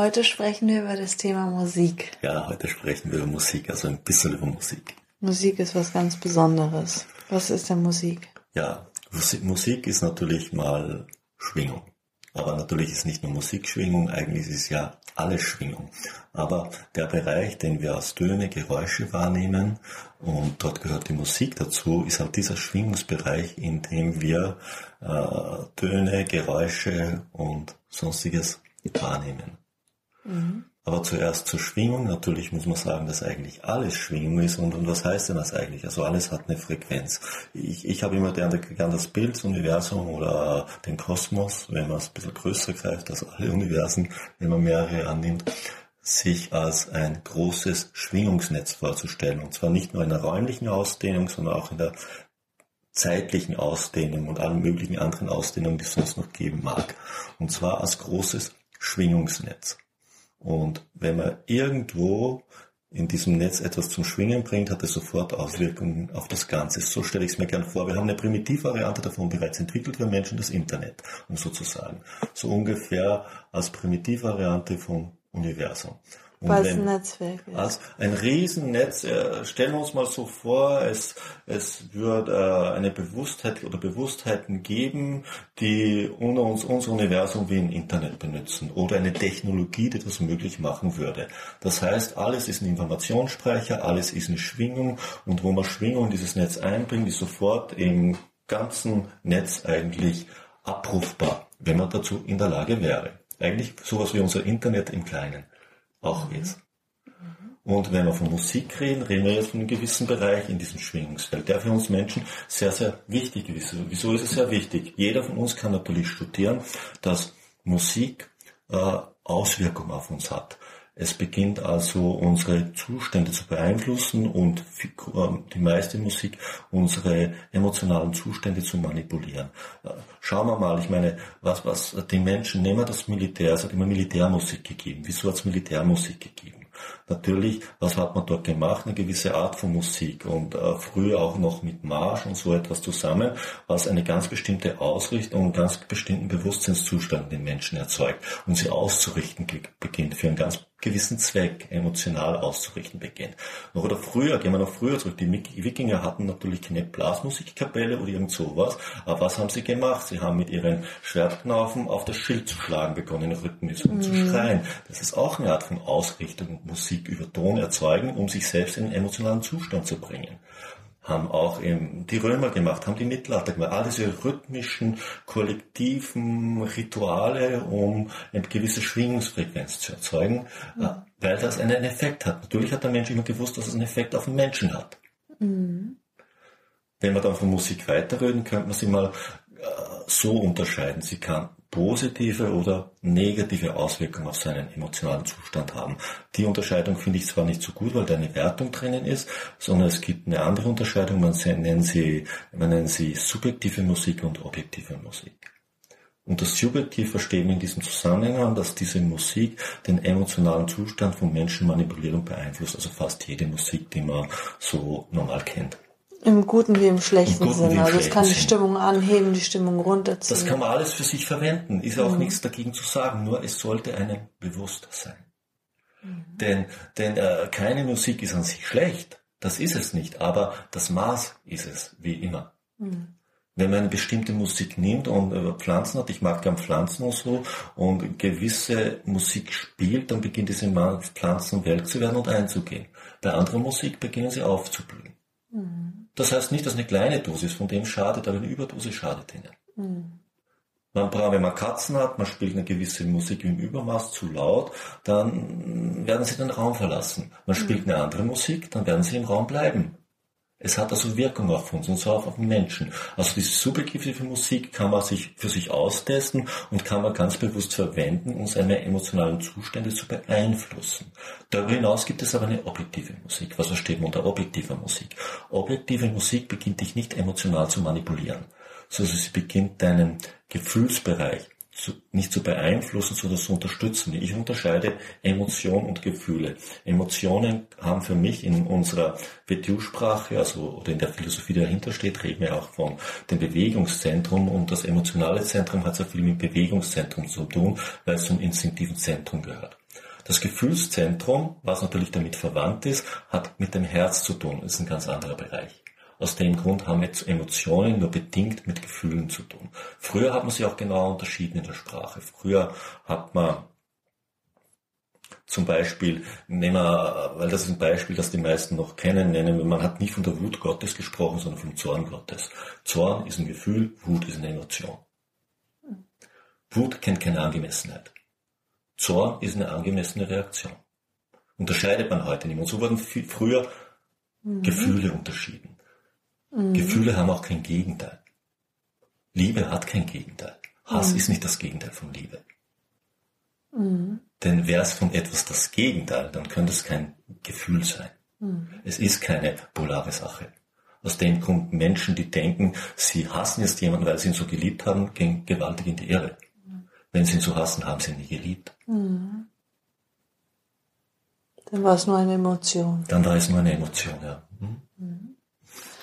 Heute sprechen wir über das Thema Musik. Ja, heute sprechen wir über Musik, also ein bisschen über Musik. Musik ist was ganz Besonderes. Was ist denn Musik? Ja, Musik ist natürlich mal Schwingung. Aber natürlich ist nicht nur Musikschwingung, eigentlich ist es ja alles Schwingung. Aber der Bereich, den wir als Töne, Geräusche wahrnehmen, und dort gehört die Musik dazu, ist halt dieser Schwingungsbereich, in dem wir äh, Töne, Geräusche und sonstiges wahrnehmen. Mhm. Aber zuerst zur Schwingung. Natürlich muss man sagen, dass eigentlich alles Schwingung ist. Und, und was heißt denn das eigentlich? Also alles hat eine Frequenz. Ich, ich habe immer gern das Bild, das Universum oder den Kosmos, wenn man es ein bisschen größer greift als alle Universen, wenn man mehrere annimmt, sich als ein großes Schwingungsnetz vorzustellen. Und zwar nicht nur in der räumlichen Ausdehnung, sondern auch in der zeitlichen Ausdehnung und allen möglichen anderen Ausdehnungen, die es sonst noch geben mag. Und zwar als großes Schwingungsnetz. Und wenn man irgendwo in diesem Netz etwas zum Schwingen bringt, hat es sofort Auswirkungen auf das Ganze. So stelle ich es mir gern vor. Wir haben eine Primitivvariante davon bereits entwickelt für Menschen, das Internet, um sozusagen. So ungefähr als Primitivvariante vom Universum. Es ein Netzwerk ist. Als ein Riesennetz, äh, stellen wir uns mal so vor, es, es wird äh, eine Bewusstheit oder Bewusstheiten geben, die unter uns unser Universum wie ein Internet benutzen oder eine Technologie, die das möglich machen würde. Das heißt, alles ist ein Informationsspeicher, alles ist eine Schwingung und wo man Schwingung in dieses Netz einbringt, ist sofort im ganzen Netz eigentlich abrufbar, wenn man dazu in der Lage wäre. Eigentlich sowas wie unser Internet im Kleinen auch ist. Und wenn wir von Musik reden, reden wir jetzt von einem gewissen Bereich in diesem Schwingungsfeld, der für uns Menschen sehr, sehr wichtig ist. Wieso ist es sehr wichtig? Jeder von uns kann natürlich studieren, dass Musik äh, Auswirkungen auf uns hat. Es beginnt also unsere Zustände zu beeinflussen und ähm, die meiste Musik unsere emotionalen Zustände zu manipulieren. Äh, schauen wir mal, ich meine, was, was die Menschen, nehmen wir das Militär, es hat immer Militärmusik gegeben. Wieso hat es Militärmusik gegeben? Natürlich, was hat man dort gemacht? Eine gewisse Art von Musik und äh, früher auch noch mit Marsch und so etwas zusammen, was eine ganz bestimmte Ausrichtung und ganz bestimmten Bewusstseinszustand den Menschen erzeugt und sie auszurichten beginnt für einen ganz gewissen Zweck emotional auszurichten beginnt. Noch oder früher, gehen wir noch früher zurück, die Wikinger hatten natürlich keine Blasmusikkapelle oder irgend sowas, aber was haben sie gemacht? Sie haben mit ihren Schwertknaufen auf das Schild zu schlagen begonnen, rhythmisch und mhm. zu schreien. Das ist auch eine Art von Ausrichtung, Musik über Ton erzeugen, um sich selbst in einen emotionalen Zustand zu bringen haben auch eben die Römer gemacht, haben die Mittelalter gemacht, all diese rhythmischen, kollektiven Rituale, um eine gewisse Schwingungsfrequenz zu erzeugen, mhm. weil das einen Effekt hat. Natürlich hat der Mensch immer gewusst, dass es einen Effekt auf den Menschen hat. Mhm. Wenn wir dann von Musik weiterreden, könnte man sie mal äh, so unterscheiden. Sie kann positive oder negative Auswirkungen auf seinen emotionalen Zustand haben. Die Unterscheidung finde ich zwar nicht so gut, weil da eine Wertung drinnen ist, sondern es gibt eine andere Unterscheidung, man nennt sie, man nennt sie subjektive Musik und objektive Musik. Und das Subjektiv verstehen wir in diesem Zusammenhang, dass diese Musik den emotionalen Zustand von Menschen manipuliert und beeinflusst, also fast jede Musik, die man so normal kennt. Im guten wie im schlechten Sinne. Also es kann die Stimmung anheben, die Stimmung runterziehen. Das kann man alles für sich verwenden. Ist auch mhm. nichts dagegen zu sagen. Nur es sollte einem bewusst sein. Mhm. Denn, denn äh, keine Musik ist an sich schlecht. Das ist es nicht. Aber das Maß ist es, wie immer. Mhm. Wenn man eine bestimmte Musik nimmt und äh, Pflanzen hat, ich mag gern Pflanzen und so, und gewisse Musik spielt, dann beginnt diese Pflanzen welk zu werden und einzugehen. Bei anderer Musik beginnen sie aufzublühen. Das heißt nicht, dass eine kleine Dosis von dem schadet, aber eine Überdosis schadet ihnen. Mhm. Man wenn man Katzen hat, man spielt eine gewisse Musik im Übermaß zu laut, dann werden sie den Raum verlassen. Man spielt eine andere Musik, dann werden sie im Raum bleiben. Es hat also Wirkung auf uns und zwar auf den Menschen. Also diese subjektive Musik kann man sich für sich austesten und kann man ganz bewusst verwenden, um seine emotionalen Zustände zu beeinflussen. Darüber hinaus gibt es aber eine objektive Musik. Was versteht man unter objektiver Musik? Objektive Musik beginnt dich nicht emotional zu manipulieren, sondern sie beginnt deinen Gefühlsbereich zu, nicht zu beeinflussen, sondern zu unterstützen. Ich unterscheide Emotion und Gefühle. Emotionen haben für mich in unserer WTU-Sprache, also oder in der Philosophie, die dahinter steht, reden wir auch von dem Bewegungszentrum und das emotionale Zentrum hat sehr viel mit Bewegungszentrum zu tun, weil es zum instinktiven Zentrum gehört. Das Gefühlszentrum, was natürlich damit verwandt ist, hat mit dem Herz zu tun. Das ist ein ganz anderer Bereich. Aus dem Grund haben jetzt Emotionen nur bedingt mit Gefühlen zu tun. Früher hat man sie auch genau unterschieden in der Sprache. Früher hat man zum Beispiel, nehmen wir, weil das ist ein Beispiel, das die meisten noch kennen, nennen man hat nicht von der Wut Gottes gesprochen, sondern vom Zorn Gottes. Zorn ist ein Gefühl, Wut ist eine Emotion. Wut kennt keine Angemessenheit. Zorn ist eine angemessene Reaktion. Unterscheidet man heute nicht mehr. Und so wurden früher mhm. Gefühle unterschieden. Mhm. Gefühle haben auch kein Gegenteil. Liebe hat kein Gegenteil. Hass mhm. ist nicht das Gegenteil von Liebe. Mhm. Denn wäre es von etwas das Gegenteil, dann könnte es kein Gefühl sein. Mhm. Es ist keine polare Sache. Aus dem Grund Menschen, die denken, sie hassen jetzt jemanden, weil sie ihn so geliebt haben, gehen gewaltig in die Irre. Mhm. Wenn sie ihn so hassen, haben sie ihn nie geliebt. Mhm. Dann war es nur eine Emotion. Dann war es nur eine Emotion, ja. Mhm.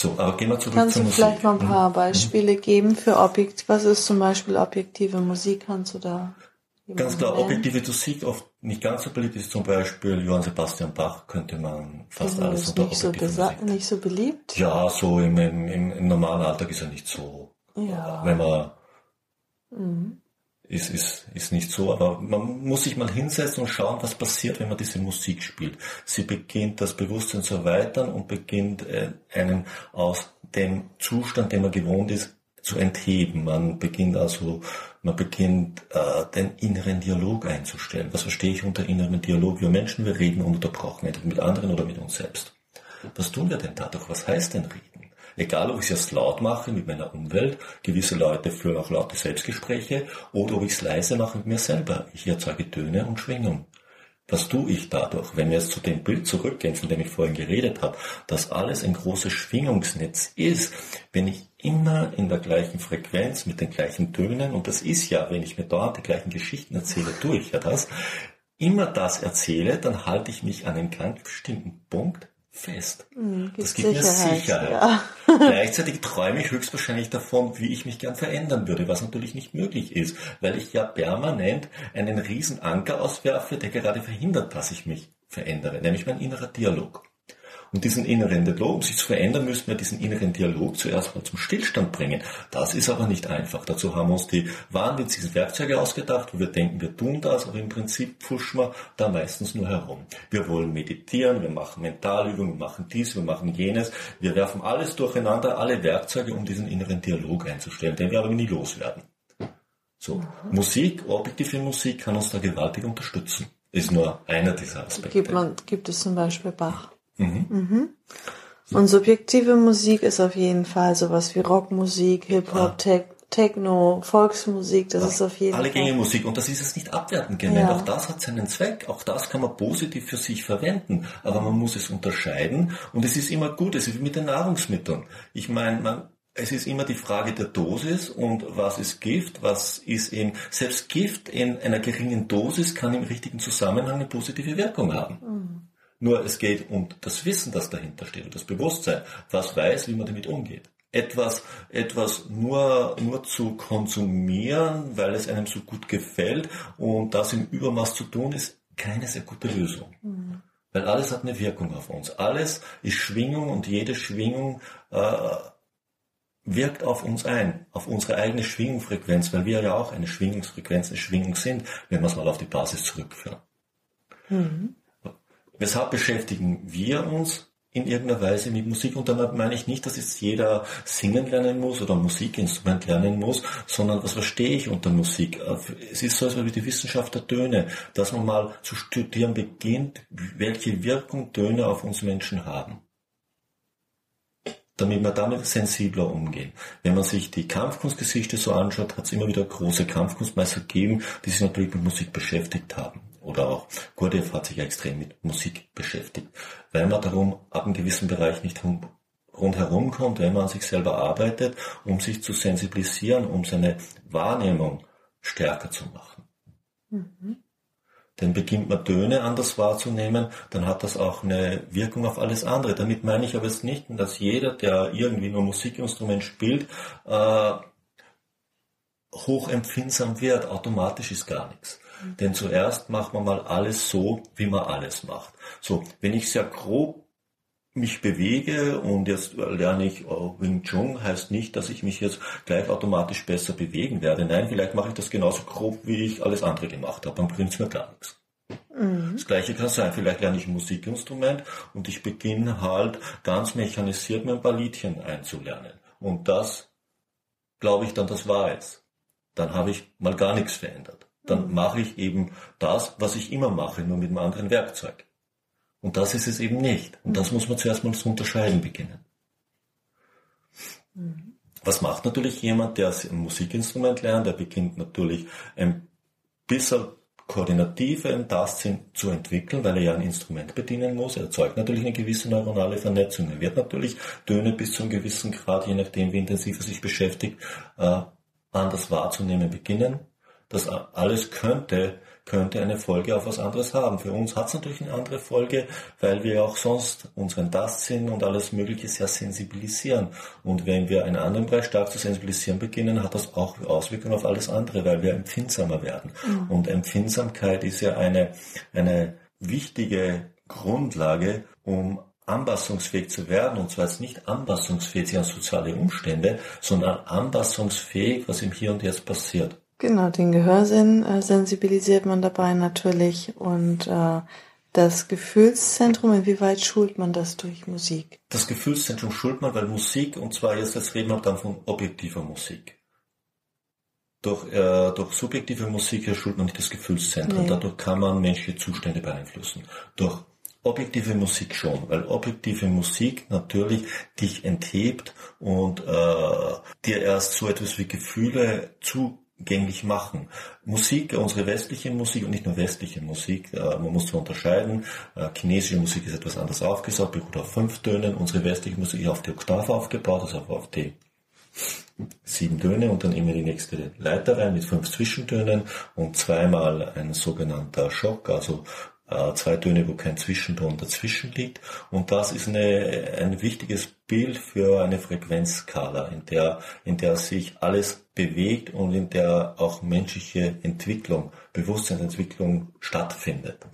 So, aber gehen wir zurück Kannst zur du Musik. vielleicht mal ein paar Beispiele geben für Objekt? Was ist zum Beispiel objektive Musik? Kannst du da Ganz klar, nennen? objektive Musik oft nicht ganz so beliebt ist zum Beispiel Johann Sebastian Bach, könnte man fast also alles unter objektive so Musik. Nicht so beliebt? Ja, so im, im, im, normalen Alltag ist er nicht so. Ja. Wenn man mhm ist, ist, ist nicht so, aber man muss sich mal hinsetzen und schauen, was passiert, wenn man diese Musik spielt. Sie beginnt das Bewusstsein zu erweitern und beginnt äh, einen aus dem Zustand, den man gewohnt ist, zu entheben. Man beginnt also, man beginnt äh, den inneren Dialog einzustellen. Was verstehe ich unter inneren Dialog? Wir Menschen, wir reden ununterbrochen, entweder mit anderen oder mit uns selbst. Was tun wir denn dadurch? Was heißt denn reden? Egal, ob ich es jetzt laut mache mit meiner Umwelt, gewisse Leute führen auch laute Selbstgespräche, oder ob ich es leise mache mit mir selber. Ich erzeuge Töne und Schwingung. Was tue ich dadurch? Wenn wir jetzt zu dem Bild zurückgehen, von dem ich vorhin geredet habe, dass alles ein großes Schwingungsnetz ist, wenn ich immer in der gleichen Frequenz mit den gleichen Tönen, und das ist ja, wenn ich mir dauernd die gleichen Geschichten erzähle, tue ich ja das, immer das erzähle, dann halte ich mich an einen ganz bestimmten Punkt fest. Mhm, das gibt Sicherheit, mir Sicherheit. Ja. Gleichzeitig träume ich höchstwahrscheinlich davon, wie ich mich gern verändern würde, was natürlich nicht möglich ist, weil ich ja permanent einen riesen Anker auswerfe, der gerade verhindert, dass ich mich verändere, nämlich mein innerer Dialog. Und diesen inneren Dialog, um sich zu verändern, müssen wir diesen inneren Dialog zuerst mal zum Stillstand bringen. Das ist aber nicht einfach. Dazu haben wir uns die wahnwitzigen Werkzeuge ausgedacht, wo wir denken, wir tun das, aber im Prinzip pfuschen wir da meistens nur herum. Wir wollen meditieren, wir machen Mentalübungen, wir machen dies, wir machen jenes. Wir werfen alles durcheinander, alle Werkzeuge, um diesen inneren Dialog einzustellen, den wir aber nie loswerden. So, mhm. Musik, objektive Musik kann uns da gewaltig unterstützen. Ist nur einer dieser Aspekte. Gibt, man, gibt es zum Beispiel Bach? Mhm. Mhm. Und subjektive Musik ist auf jeden Fall sowas wie Rockmusik, Hip-Hop, Tech, Techno, Volksmusik, das ja, ist auf jeden alle Fall. Alle gänge Musik und das ist es nicht abwertend gemeint. Ja. Auch das hat seinen Zweck. Auch das kann man positiv für sich verwenden. Aber man muss es unterscheiden und es ist immer gut. Es ist wie mit den Nahrungsmitteln. Ich meine, man, es ist immer die Frage der Dosis und was ist Gift, was ist eben, selbst Gift in einer geringen Dosis kann im richtigen Zusammenhang eine positive Wirkung haben. Mhm. Nur es geht um das Wissen, das dahinter steht, und das Bewusstsein, was weiß, wie man damit umgeht. Etwas, etwas nur, nur zu konsumieren, weil es einem so gut gefällt und das im Übermaß zu tun, ist keine sehr gute Lösung. Mhm. Weil alles hat eine Wirkung auf uns. Alles ist Schwingung und jede Schwingung äh, wirkt auf uns ein, auf unsere eigene Schwingungsfrequenz, weil wir ja auch eine Schwingungsfrequenz, eine Schwingung sind, wenn wir es mal auf die Basis zurückführen. Mhm. Weshalb beschäftigen wir uns in irgendeiner Weise mit Musik? Und damit meine ich nicht, dass jetzt jeder singen lernen muss oder Musikinstrument lernen muss, sondern was verstehe ich unter Musik? Es ist so, als wie die Wissenschaft der Töne, dass man mal zu studieren beginnt, welche Wirkung Töne auf uns Menschen haben. damit wir damit sensibler umgehen. Wenn man sich die Kampfkunstgeschichte so anschaut, hat es immer wieder große Kampfkunstmeister gegeben, die sich natürlich mit Musik beschäftigt haben. Oder auch Gurdjieff hat sich ja extrem mit Musik beschäftigt, weil man darum ab einem gewissen Bereich nicht rundherum kommt, wenn man an sich selber arbeitet, um sich zu sensibilisieren, um seine Wahrnehmung stärker zu machen. Mhm. Denn beginnt man Töne anders wahrzunehmen, dann hat das auch eine Wirkung auf alles andere. Damit meine ich aber jetzt nicht, dass jeder, der irgendwie nur Musikinstrument spielt, äh, hochempfindsam wird. Automatisch ist gar nichts. Denn zuerst macht man mal alles so, wie man alles macht. So, wenn ich sehr grob mich bewege und jetzt lerne ich Wing Chun, heißt nicht, dass ich mich jetzt gleich automatisch besser bewegen werde. Nein, vielleicht mache ich das genauso grob, wie ich alles andere gemacht habe. Dann bringt es mir gar nichts. Mhm. Das gleiche kann sein, vielleicht lerne ich ein Musikinstrument und ich beginne halt ganz mechanisiert mir ein paar Liedchen einzulernen. Und das glaube ich dann, das war es. Dann habe ich mal gar nichts verändert. Dann mhm. mache ich eben das, was ich immer mache, nur mit einem anderen Werkzeug. Und das ist es eben nicht. Und das muss man zuerst mal zu unterscheiden beginnen. Mhm. Was macht natürlich jemand, der ein Musikinstrument lernt? Der beginnt natürlich ein bisschen koordinative Tastsinn zu entwickeln, weil er ja ein Instrument bedienen muss. Er erzeugt natürlich eine gewisse neuronale Vernetzung. Er wird natürlich Töne bis zu einem gewissen Grad, je nachdem wie intensiv er sich beschäftigt, äh, anders wahrzunehmen beginnen. Das alles könnte könnte eine Folge auf was anderes haben. Für uns hat es natürlich eine andere Folge, weil wir auch sonst unseren Tastsinn und alles Mögliche sehr sensibilisieren. Und wenn wir einen anderen Bereich stark zu sensibilisieren beginnen, hat das auch Auswirkungen auf alles andere, weil wir empfindsamer werden. Mhm. Und Empfindsamkeit ist ja eine, eine wichtige Grundlage, um anpassungsfähig zu werden, und zwar jetzt nicht anpassungsfähig an soziale Umstände, sondern anpassungsfähig, was im Hier und Jetzt passiert. Genau, den Gehörsinn äh, sensibilisiert man dabei natürlich und äh, das Gefühlszentrum, inwieweit schult man das durch Musik? Das Gefühlszentrum schult man, weil Musik, und zwar jetzt, jetzt reden wir dann von objektiver Musik. Durch, äh, durch subjektive Musik schult man nicht das Gefühlszentrum. Nee. Dadurch kann man menschliche Zustände beeinflussen. Durch objektive Musik schon, weil objektive Musik natürlich dich enthebt und äh, dir erst so etwas wie Gefühle zu gänglich machen. Musik, unsere westliche Musik und nicht nur westliche Musik, äh, man muss so unterscheiden. Äh, chinesische Musik ist etwas anders aufgesaut, beruht auf fünf Tönen. Unsere westliche Musik ist auf die Oktave aufgebaut, also auf die sieben Töne und dann immer die nächste Leiter rein mit fünf Zwischentönen und zweimal ein sogenannter Schock, also äh, zwei Töne, wo kein Zwischenton dazwischen liegt. Und das ist eine, ein wichtiges Bild für eine Frequenzskala, in der, in der sich alles bewegt und in der auch menschliche Entwicklung, Bewusstseinsentwicklung stattfindet.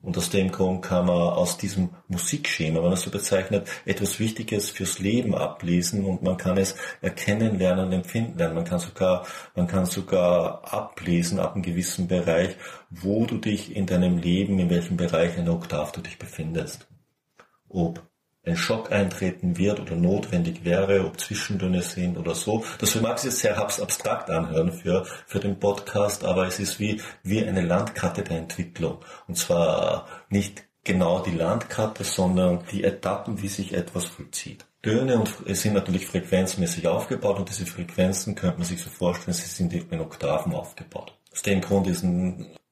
Und aus dem Grund kann man aus diesem Musikschema, wenn man es so bezeichnet, etwas Wichtiges fürs Leben ablesen und man kann es erkennen lernen und empfinden lernen. Man kann sogar, man kann sogar ablesen ab einem gewissen Bereich, wo du dich in deinem Leben, in welchem Bereich einer Oktav du dich befindest. Ob ein Schock eintreten wird oder notwendig wäre, ob Zwischentöne sind oder so. Das mag sich sehr abstrakt anhören für, für den Podcast, aber es ist wie, wie eine Landkarte der Entwicklung. Und zwar nicht genau die Landkarte, sondern die Etappen, wie sich etwas vollzieht. Töne und es sind natürlich frequenzmäßig aufgebaut und diese Frequenzen könnte man sich so vorstellen, sie sind in Oktaven aufgebaut. Aus dem Grund ist,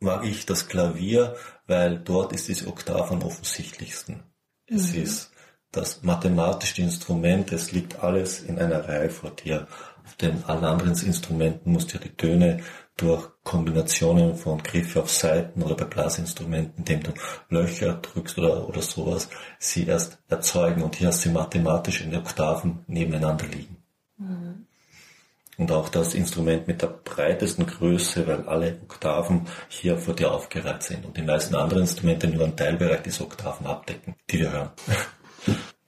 mag ich das Klavier, weil dort ist diese Oktav am offensichtlichsten. Es mhm. ist das mathematische Instrument, es liegt alles in einer Reihe vor dir. Auf den allen anderen Instrumenten musst du die Töne durch Kombinationen von Griffe auf Seiten oder bei Blasinstrumenten, indem du Löcher drückst oder, oder sowas, sie erst erzeugen und hier hast du sie mathematisch in den Oktaven nebeneinander liegen. Mhm. Und auch das Instrument mit der breitesten Größe, weil alle Oktaven hier vor dir aufgereiht sind und die meisten anderen Instrumente nur einen Teilbereich dieser Oktaven abdecken, die wir hören.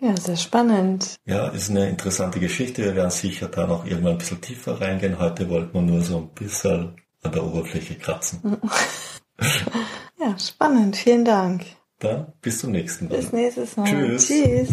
Ja, sehr spannend. Ja, ist eine interessante Geschichte. Wir werden sicher da noch irgendwann ein bisschen tiefer reingehen. Heute wollten wir nur so ein bisschen an der Oberfläche kratzen. ja, spannend. Vielen Dank. Dann bis zum nächsten Mal. Bis nächstes Mal. Tschüss. Tschüss.